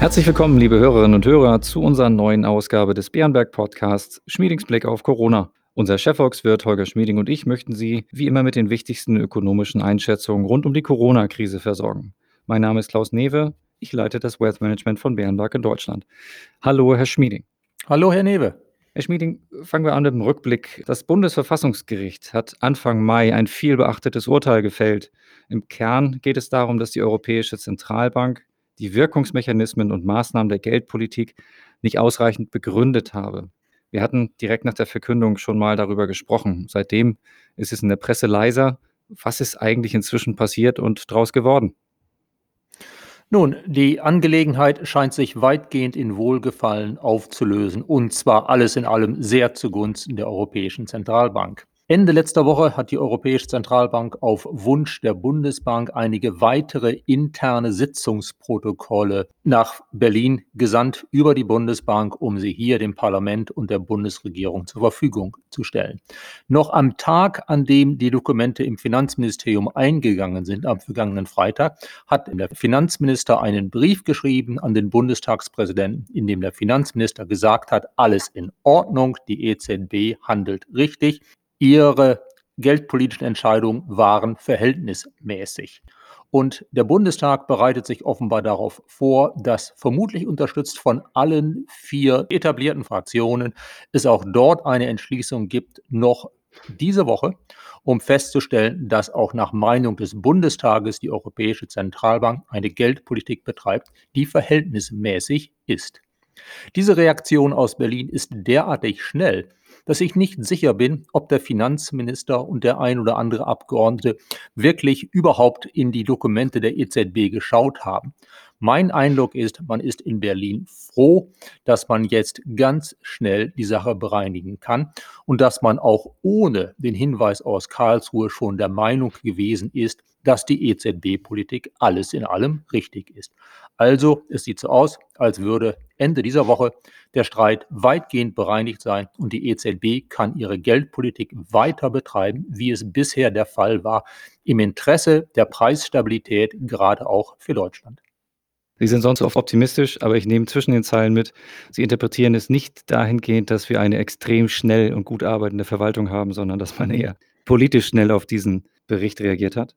Herzlich willkommen, liebe Hörerinnen und Hörer, zu unserer neuen Ausgabe des Bärenberg Podcasts Schmiedings Blick auf Corona. Unser Chefvolkswirt Holger Schmieding und ich möchten Sie wie immer mit den wichtigsten ökonomischen Einschätzungen rund um die Corona-Krise versorgen. Mein Name ist Klaus Newe, ich leite das Wealth Management von Bärenberg in Deutschland. Hallo, Herr Schmieding. Hallo, Herr Newe. Herr Schmieding, fangen wir an mit dem Rückblick. Das Bundesverfassungsgericht hat Anfang Mai ein vielbeachtetes Urteil gefällt. Im Kern geht es darum, dass die Europäische Zentralbank die Wirkungsmechanismen und Maßnahmen der Geldpolitik nicht ausreichend begründet habe. Wir hatten direkt nach der Verkündung schon mal darüber gesprochen. Seitdem ist es in der Presse leiser. Was ist eigentlich inzwischen passiert und daraus geworden? Nun, die Angelegenheit scheint sich weitgehend in Wohlgefallen aufzulösen, und zwar alles in allem sehr zugunsten der Europäischen Zentralbank. Ende letzter Woche hat die Europäische Zentralbank auf Wunsch der Bundesbank einige weitere interne Sitzungsprotokolle nach Berlin gesandt über die Bundesbank, um sie hier dem Parlament und der Bundesregierung zur Verfügung zu stellen. Noch am Tag, an dem die Dokumente im Finanzministerium eingegangen sind, am vergangenen Freitag, hat der Finanzminister einen Brief geschrieben an den Bundestagspräsidenten, in dem der Finanzminister gesagt hat, alles in Ordnung, die EZB handelt richtig, ihre geldpolitischen Entscheidungen waren verhältnismäßig. Und der Bundestag bereitet sich offenbar darauf vor, dass vermutlich unterstützt von allen vier etablierten Fraktionen es auch dort eine Entschließung gibt, noch diese Woche, um festzustellen, dass auch nach Meinung des Bundestages die Europäische Zentralbank eine Geldpolitik betreibt, die verhältnismäßig ist. Diese Reaktion aus Berlin ist derartig schnell, dass ich nicht sicher bin, ob der Finanzminister und der ein oder andere Abgeordnete wirklich überhaupt in die Dokumente der EZB geschaut haben. Mein Eindruck ist, man ist in Berlin froh, dass man jetzt ganz schnell die Sache bereinigen kann und dass man auch ohne den Hinweis aus Karlsruhe schon der Meinung gewesen ist, dass die EZB-Politik alles in allem richtig ist. Also, es sieht so aus, als würde Ende dieser Woche der Streit weitgehend bereinigt sein und die EZB kann ihre Geldpolitik weiter betreiben, wie es bisher der Fall war, im Interesse der Preisstabilität, gerade auch für Deutschland. Sie sind sonst oft optimistisch, aber ich nehme zwischen den Zeilen mit, Sie interpretieren es nicht dahingehend, dass wir eine extrem schnell und gut arbeitende Verwaltung haben, sondern dass man eher politisch schnell auf diesen Bericht reagiert hat.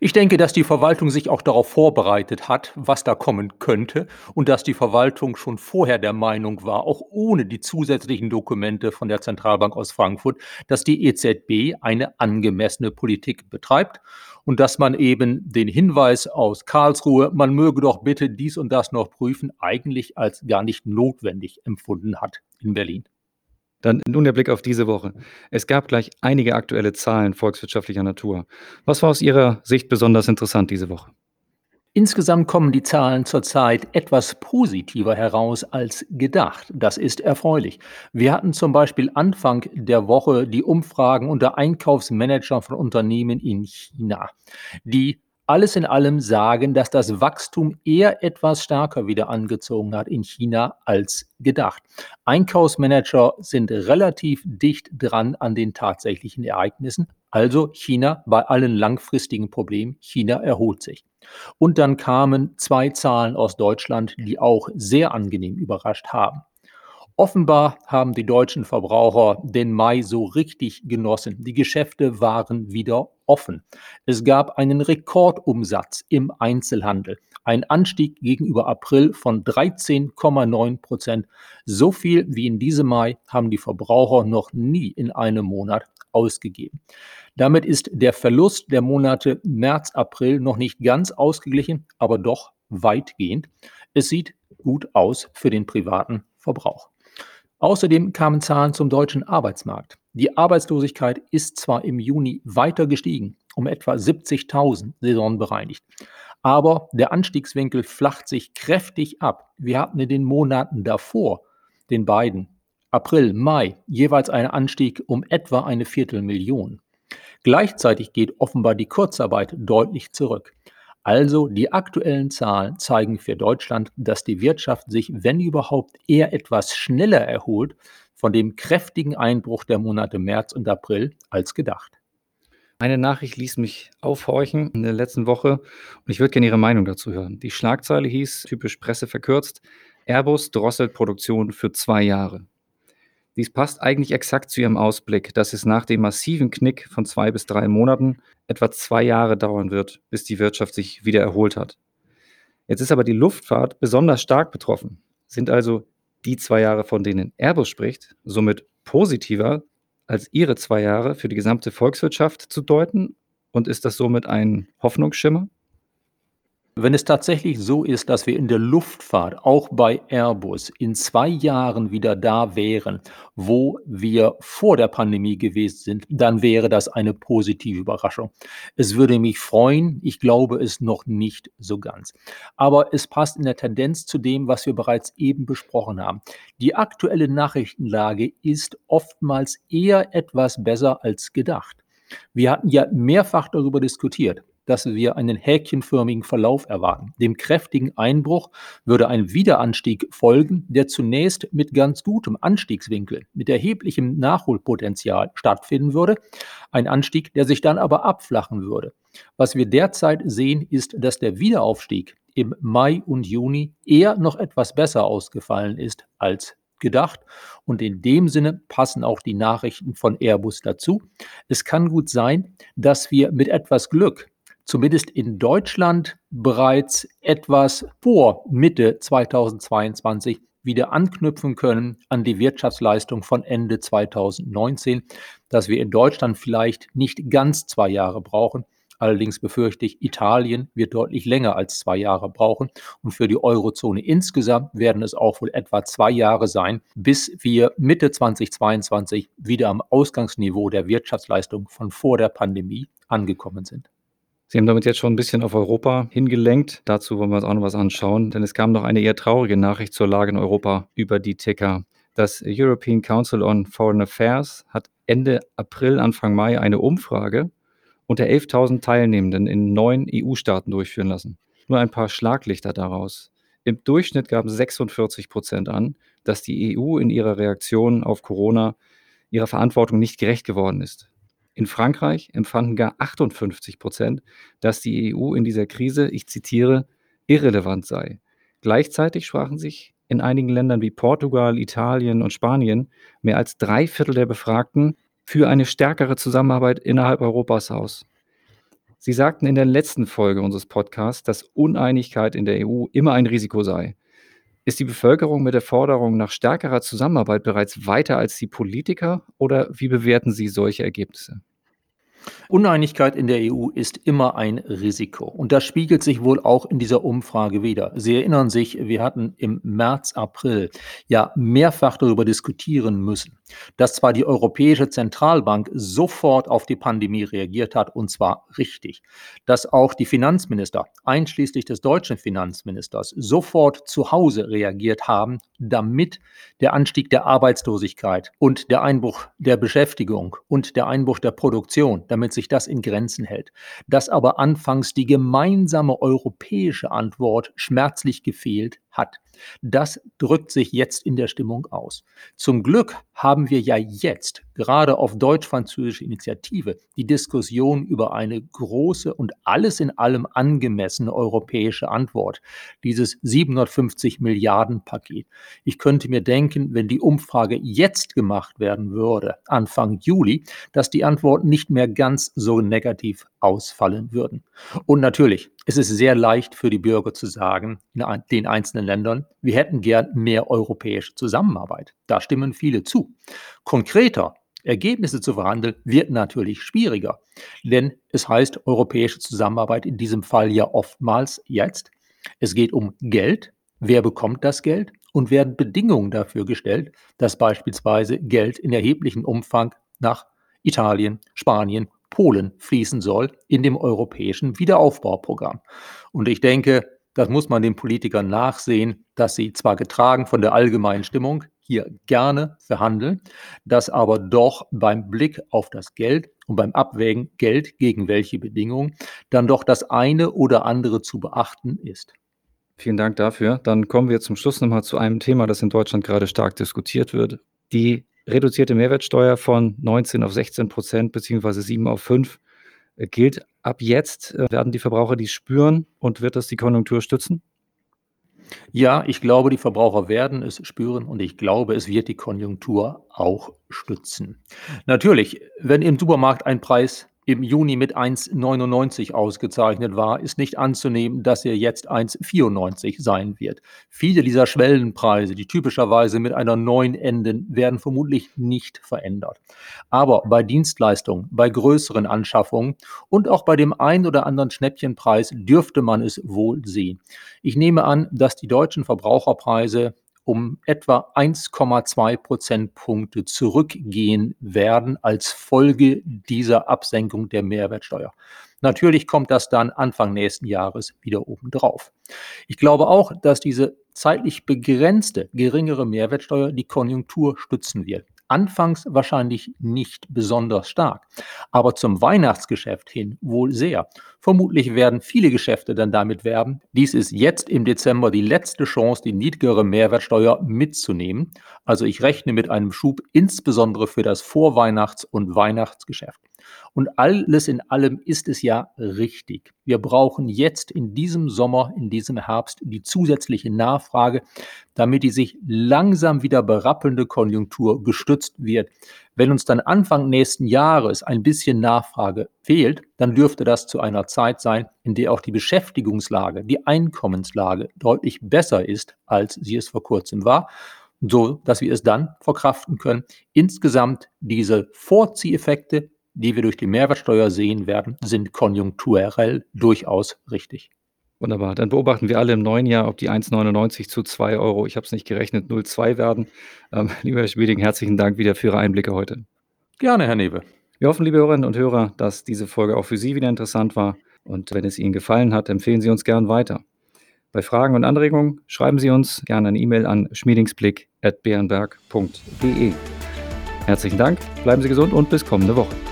Ich denke, dass die Verwaltung sich auch darauf vorbereitet hat, was da kommen könnte und dass die Verwaltung schon vorher der Meinung war, auch ohne die zusätzlichen Dokumente von der Zentralbank aus Frankfurt, dass die EZB eine angemessene Politik betreibt und dass man eben den Hinweis aus Karlsruhe, man möge doch bitte dies und das noch prüfen, eigentlich als gar nicht notwendig empfunden hat in Berlin. Dann nun der Blick auf diese Woche. Es gab gleich einige aktuelle Zahlen volkswirtschaftlicher Natur. Was war aus Ihrer Sicht besonders interessant diese Woche? Insgesamt kommen die Zahlen zurzeit etwas positiver heraus als gedacht. Das ist erfreulich. Wir hatten zum Beispiel Anfang der Woche die Umfragen unter Einkaufsmanagern von Unternehmen in China, die alles in allem sagen, dass das Wachstum eher etwas stärker wieder angezogen hat in China als gedacht. Einkaufsmanager sind relativ dicht dran an den tatsächlichen Ereignissen. Also China bei allen langfristigen Problemen, China erholt sich. Und dann kamen zwei Zahlen aus Deutschland, die auch sehr angenehm überrascht haben. Offenbar haben die deutschen Verbraucher den Mai so richtig genossen. Die Geschäfte waren wieder offen. Es gab einen Rekordumsatz im Einzelhandel, ein Anstieg gegenüber April von 13,9 Prozent. So viel wie in diesem Mai haben die Verbraucher noch nie in einem Monat ausgegeben. Damit ist der Verlust der Monate März, April noch nicht ganz ausgeglichen, aber doch weitgehend. Es sieht gut aus für den privaten Verbrauch. Außerdem kamen Zahlen zum deutschen Arbeitsmarkt. Die Arbeitslosigkeit ist zwar im Juni weiter gestiegen, um etwa 70.000 saisonbereinigt, aber der Anstiegswinkel flacht sich kräftig ab. Wir hatten in den Monaten davor, den beiden, April, Mai, jeweils einen Anstieg um etwa eine Viertelmillion. Gleichzeitig geht offenbar die Kurzarbeit deutlich zurück. Also die aktuellen Zahlen zeigen für Deutschland, dass die Wirtschaft sich, wenn überhaupt, eher etwas schneller erholt von dem kräftigen Einbruch der Monate März und April als gedacht. Eine Nachricht ließ mich aufhorchen in der letzten Woche und ich würde gerne Ihre Meinung dazu hören. Die Schlagzeile hieß, typisch Presse verkürzt, Airbus drosselt Produktion für zwei Jahre. Dies passt eigentlich exakt zu Ihrem Ausblick, dass es nach dem massiven Knick von zwei bis drei Monaten etwa zwei Jahre dauern wird, bis die Wirtschaft sich wieder erholt hat. Jetzt ist aber die Luftfahrt besonders stark betroffen. Sind also die zwei Jahre, von denen Airbus spricht, somit positiver als ihre zwei Jahre für die gesamte Volkswirtschaft zu deuten? Und ist das somit ein Hoffnungsschimmer? Wenn es tatsächlich so ist, dass wir in der Luftfahrt, auch bei Airbus, in zwei Jahren wieder da wären, wo wir vor der Pandemie gewesen sind, dann wäre das eine positive Überraschung. Es würde mich freuen, ich glaube es noch nicht so ganz. Aber es passt in der Tendenz zu dem, was wir bereits eben besprochen haben. Die aktuelle Nachrichtenlage ist oftmals eher etwas besser als gedacht. Wir hatten ja mehrfach darüber diskutiert dass wir einen häkchenförmigen Verlauf erwarten. Dem kräftigen Einbruch würde ein Wiederanstieg folgen, der zunächst mit ganz gutem Anstiegswinkel, mit erheblichem Nachholpotenzial stattfinden würde. Ein Anstieg, der sich dann aber abflachen würde. Was wir derzeit sehen, ist, dass der Wiederaufstieg im Mai und Juni eher noch etwas besser ausgefallen ist als gedacht. Und in dem Sinne passen auch die Nachrichten von Airbus dazu. Es kann gut sein, dass wir mit etwas Glück zumindest in Deutschland bereits etwas vor Mitte 2022 wieder anknüpfen können an die Wirtschaftsleistung von Ende 2019, dass wir in Deutschland vielleicht nicht ganz zwei Jahre brauchen. Allerdings befürchte ich, Italien wird deutlich länger als zwei Jahre brauchen. Und für die Eurozone insgesamt werden es auch wohl etwa zwei Jahre sein, bis wir Mitte 2022 wieder am Ausgangsniveau der Wirtschaftsleistung von vor der Pandemie angekommen sind. Sie haben damit jetzt schon ein bisschen auf Europa hingelenkt. Dazu wollen wir uns auch noch was anschauen, denn es kam noch eine eher traurige Nachricht zur Lage in Europa über die Ticker. Das European Council on Foreign Affairs hat Ende April, Anfang Mai eine Umfrage unter 11.000 Teilnehmenden in neun EU-Staaten durchführen lassen. Nur ein paar Schlaglichter daraus. Im Durchschnitt gaben 46 Prozent an, dass die EU in ihrer Reaktion auf Corona ihrer Verantwortung nicht gerecht geworden ist. In Frankreich empfanden gar 58 Prozent, dass die EU in dieser Krise, ich zitiere, irrelevant sei. Gleichzeitig sprachen sich in einigen Ländern wie Portugal, Italien und Spanien mehr als drei Viertel der Befragten für eine stärkere Zusammenarbeit innerhalb Europas aus. Sie sagten in der letzten Folge unseres Podcasts, dass Uneinigkeit in der EU immer ein Risiko sei. Ist die Bevölkerung mit der Forderung nach stärkerer Zusammenarbeit bereits weiter als die Politiker oder wie bewerten Sie solche Ergebnisse? Uneinigkeit in der EU ist immer ein Risiko. Und das spiegelt sich wohl auch in dieser Umfrage wieder. Sie erinnern sich, wir hatten im März, April ja mehrfach darüber diskutieren müssen, dass zwar die Europäische Zentralbank sofort auf die Pandemie reagiert hat, und zwar richtig, dass auch die Finanzminister, einschließlich des deutschen Finanzministers, sofort zu Hause reagiert haben, damit der Anstieg der Arbeitslosigkeit und der Einbruch der Beschäftigung und der Einbruch der Produktion, damit sich das in Grenzen hält. Dass aber anfangs die gemeinsame europäische Antwort schmerzlich gefehlt hat. Das drückt sich jetzt in der Stimmung aus. Zum Glück haben wir ja jetzt, gerade auf deutsch-französische Initiative, die Diskussion über eine große und alles in allem angemessene europäische Antwort, dieses 750 Milliarden Paket. Ich könnte mir denken, wenn die Umfrage jetzt gemacht werden würde, Anfang Juli, dass die Antworten nicht mehr ganz so negativ ausfallen würden. Und natürlich, es ist sehr leicht für die Bürger zu sagen, in den einzelnen Ländern, wir hätten gern mehr europäische Zusammenarbeit. Da stimmen viele zu. Konkreter Ergebnisse zu verhandeln, wird natürlich schwieriger. Denn es heißt europäische Zusammenarbeit in diesem Fall ja oftmals jetzt. Es geht um Geld. Wer bekommt das Geld? Und werden Bedingungen dafür gestellt, dass beispielsweise Geld in erheblichem Umfang nach Italien, Spanien Polen fließen soll in dem europäischen Wiederaufbauprogramm. Und ich denke, das muss man den Politikern nachsehen, dass sie zwar getragen von der allgemeinen Stimmung hier gerne verhandeln, dass aber doch beim Blick auf das Geld und beim Abwägen Geld gegen welche Bedingungen dann doch das eine oder andere zu beachten ist. Vielen Dank dafür. Dann kommen wir zum Schluss nochmal zu einem Thema, das in Deutschland gerade stark diskutiert wird. Die reduzierte Mehrwertsteuer von 19 auf 16 Prozent beziehungsweise 7 auf 5 gilt ab jetzt, werden die Verbraucher dies spüren und wird das die Konjunktur stützen? Ja, ich glaube, die Verbraucher werden es spüren und ich glaube, es wird die Konjunktur auch stützen. Natürlich, wenn im Supermarkt ein Preis im Juni mit 1,99 ausgezeichnet war, ist nicht anzunehmen, dass er jetzt 1,94 sein wird. Viele dieser Schwellenpreise, die typischerweise mit einer 9 enden, werden vermutlich nicht verändert. Aber bei Dienstleistungen, bei größeren Anschaffungen und auch bei dem ein oder anderen Schnäppchenpreis dürfte man es wohl sehen. Ich nehme an, dass die deutschen Verbraucherpreise um etwa 1,2 Prozentpunkte zurückgehen werden als Folge dieser Absenkung der Mehrwertsteuer. Natürlich kommt das dann Anfang nächsten Jahres wieder obendrauf. Ich glaube auch, dass diese zeitlich begrenzte geringere Mehrwertsteuer die Konjunktur stützen wird. Anfangs wahrscheinlich nicht besonders stark, aber zum Weihnachtsgeschäft hin wohl sehr. Vermutlich werden viele Geschäfte dann damit werben. Dies ist jetzt im Dezember die letzte Chance, die niedrigere Mehrwertsteuer mitzunehmen. Also ich rechne mit einem Schub insbesondere für das Vorweihnachts- und Weihnachtsgeschäft. Und alles in allem ist es ja richtig. Wir brauchen jetzt in diesem Sommer, in diesem Herbst die zusätzliche Nachfrage, damit die sich langsam wieder berappelnde Konjunktur gestützt wird. Wenn uns dann Anfang nächsten Jahres ein bisschen Nachfrage fehlt, dann dürfte das zu einer Zeit sein, in der auch die Beschäftigungslage, die Einkommenslage deutlich besser ist, als sie es vor kurzem war so dass wir es dann verkraften können, insgesamt diese Vorzieheffekte die wir durch die Mehrwertsteuer sehen werden, sind konjunkturell durchaus richtig. Wunderbar. Dann beobachten wir alle im neuen Jahr, ob die 1,99 zu 2 Euro, ich habe es nicht gerechnet, 0,2 werden. Ähm, lieber Herr Schmieding, herzlichen Dank wieder für Ihre Einblicke heute. Gerne, Herr Newe. Wir hoffen, liebe Hörerinnen und Hörer, dass diese Folge auch für Sie wieder interessant war. Und wenn es Ihnen gefallen hat, empfehlen Sie uns gern weiter. Bei Fragen und Anregungen schreiben Sie uns gerne eine E-Mail an schmiedingsblick.bärenberg.de. Herzlichen Dank, bleiben Sie gesund und bis kommende Woche.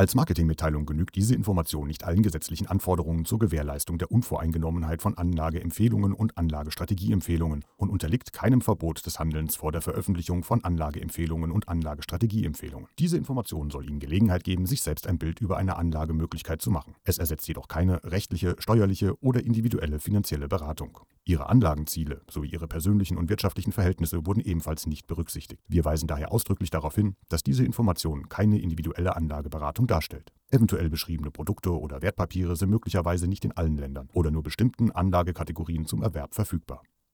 Als Marketingmitteilung genügt diese Information nicht allen gesetzlichen Anforderungen zur Gewährleistung der Unvoreingenommenheit von Anlageempfehlungen und Anlagestrategieempfehlungen und unterliegt keinem Verbot des Handelns vor der Veröffentlichung von Anlageempfehlungen und Anlagestrategieempfehlungen. Diese Information soll Ihnen Gelegenheit geben, sich selbst ein Bild über eine Anlagemöglichkeit zu machen. Es ersetzt jedoch keine rechtliche, steuerliche oder individuelle finanzielle Beratung. Ihre Anlagenziele sowie Ihre persönlichen und wirtschaftlichen Verhältnisse wurden ebenfalls nicht berücksichtigt. Wir weisen daher ausdrücklich darauf hin, dass diese Information keine individuelle Anlageberatung darstellt. Eventuell beschriebene Produkte oder Wertpapiere sind möglicherweise nicht in allen Ländern oder nur bestimmten Anlagekategorien zum Erwerb verfügbar.